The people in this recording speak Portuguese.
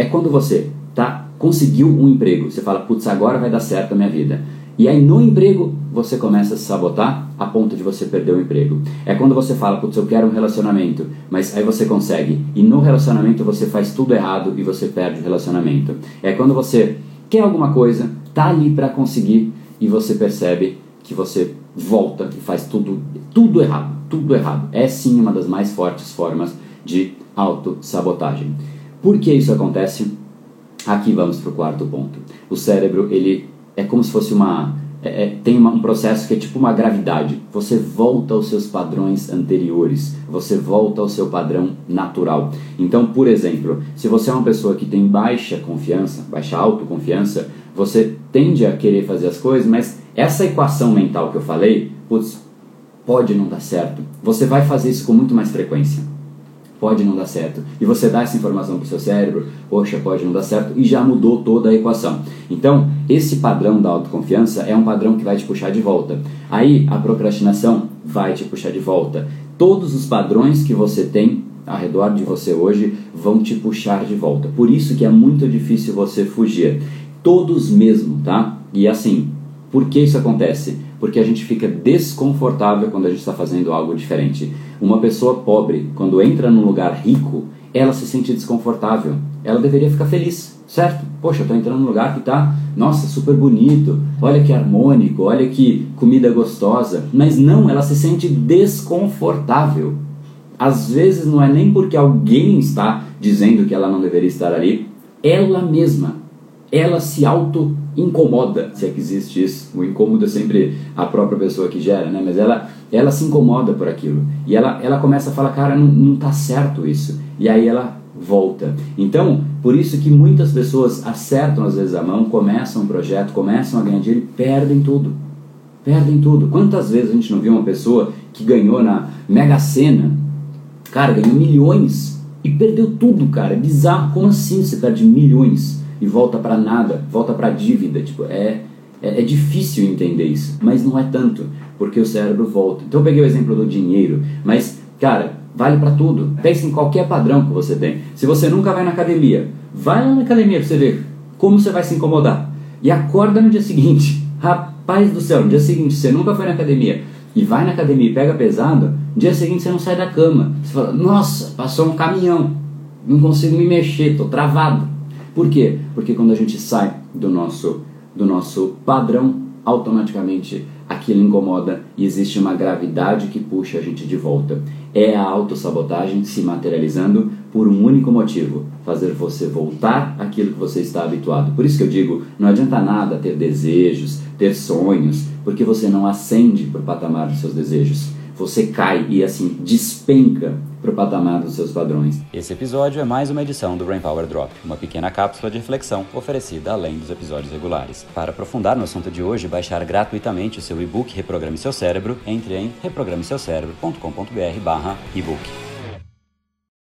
é quando você tá conseguiu um emprego, você fala, putz, agora vai dar certo a minha vida. E aí no emprego você começa a se sabotar a ponto de você perder o emprego. É quando você fala, putz, eu quero um relacionamento, mas aí você consegue. E no relacionamento você faz tudo errado e você perde o relacionamento. É quando você quer alguma coisa, tá ali para conseguir e você percebe que você volta e faz tudo, tudo errado, tudo errado. É sim uma das mais fortes formas de autossabotagem. Por que isso acontece? Aqui vamos para o quarto ponto. O cérebro, ele é como se fosse uma. É, é, tem uma, um processo que é tipo uma gravidade. Você volta aos seus padrões anteriores, você volta ao seu padrão natural. Então, por exemplo, se você é uma pessoa que tem baixa confiança, baixa autoconfiança, você tende a querer fazer as coisas, mas essa equação mental que eu falei, putz, pode não dar certo. Você vai fazer isso com muito mais frequência pode não dar certo. E você dá essa informação para o seu cérebro, poxa, pode não dar certo, e já mudou toda a equação. Então, esse padrão da autoconfiança é um padrão que vai te puxar de volta. Aí, a procrastinação vai te puxar de volta. Todos os padrões que você tem ao redor de você hoje vão te puxar de volta. Por isso que é muito difícil você fugir. Todos mesmo, tá? E assim, por que isso acontece? Porque a gente fica desconfortável quando a gente está fazendo algo diferente. Uma pessoa pobre, quando entra num lugar rico, ela se sente desconfortável. Ela deveria ficar feliz, certo? Poxa, estou entrando num lugar que está, nossa, super bonito, olha que harmônico, olha que comida gostosa. Mas não, ela se sente desconfortável. Às vezes não é nem porque alguém está dizendo que ela não deveria estar ali, ela mesma, ela se auto incomoda, se é que existe isso. O incômodo é sempre a própria pessoa que gera, né? Mas ela, ela se incomoda por aquilo. E ela, ela começa a falar, cara, não, não tá certo isso. E aí ela volta. Então, por isso que muitas pessoas acertam às vezes a mão, começam um projeto, começam a ganhar dinheiro e perdem tudo. Perdem tudo. Quantas vezes a gente não viu uma pessoa que ganhou na Mega Sena, cara, ganhou milhões e perdeu tudo, cara. É bizarro. Como assim você perde milhões? E volta para nada, volta para dívida. Tipo, é, é, é, difícil entender isso, mas não é tanto, porque o cérebro volta. Então eu peguei o exemplo do dinheiro, mas, cara, vale para tudo. Pense em qualquer padrão que você tem. Se você nunca vai na academia, vai lá na academia para você ver como você vai se incomodar. E acorda no dia seguinte. Rapaz do céu, no dia seguinte você nunca foi na academia e vai na academia e pega pesado, no dia seguinte você não sai da cama. Você fala, nossa, passou um caminhão, não consigo me mexer, tô travado. Por quê? Porque quando a gente sai do nosso, do nosso padrão, automaticamente aquilo incomoda e existe uma gravidade que puxa a gente de volta. É a autossabotagem se materializando por um único motivo: fazer você voltar àquilo que você está habituado. Por isso que eu digo: não adianta nada ter desejos, ter sonhos, porque você não ascende para o patamar dos seus desejos você cai e assim despenca para o patamar dos seus padrões. Esse episódio é mais uma edição do Brain Power Drop, uma pequena cápsula de reflexão oferecida além dos episódios regulares. Para aprofundar no assunto de hoje baixar gratuitamente o seu e-book Reprograme Seu Cérebro, entre em reprogrameseucerebro.com.br/ebook.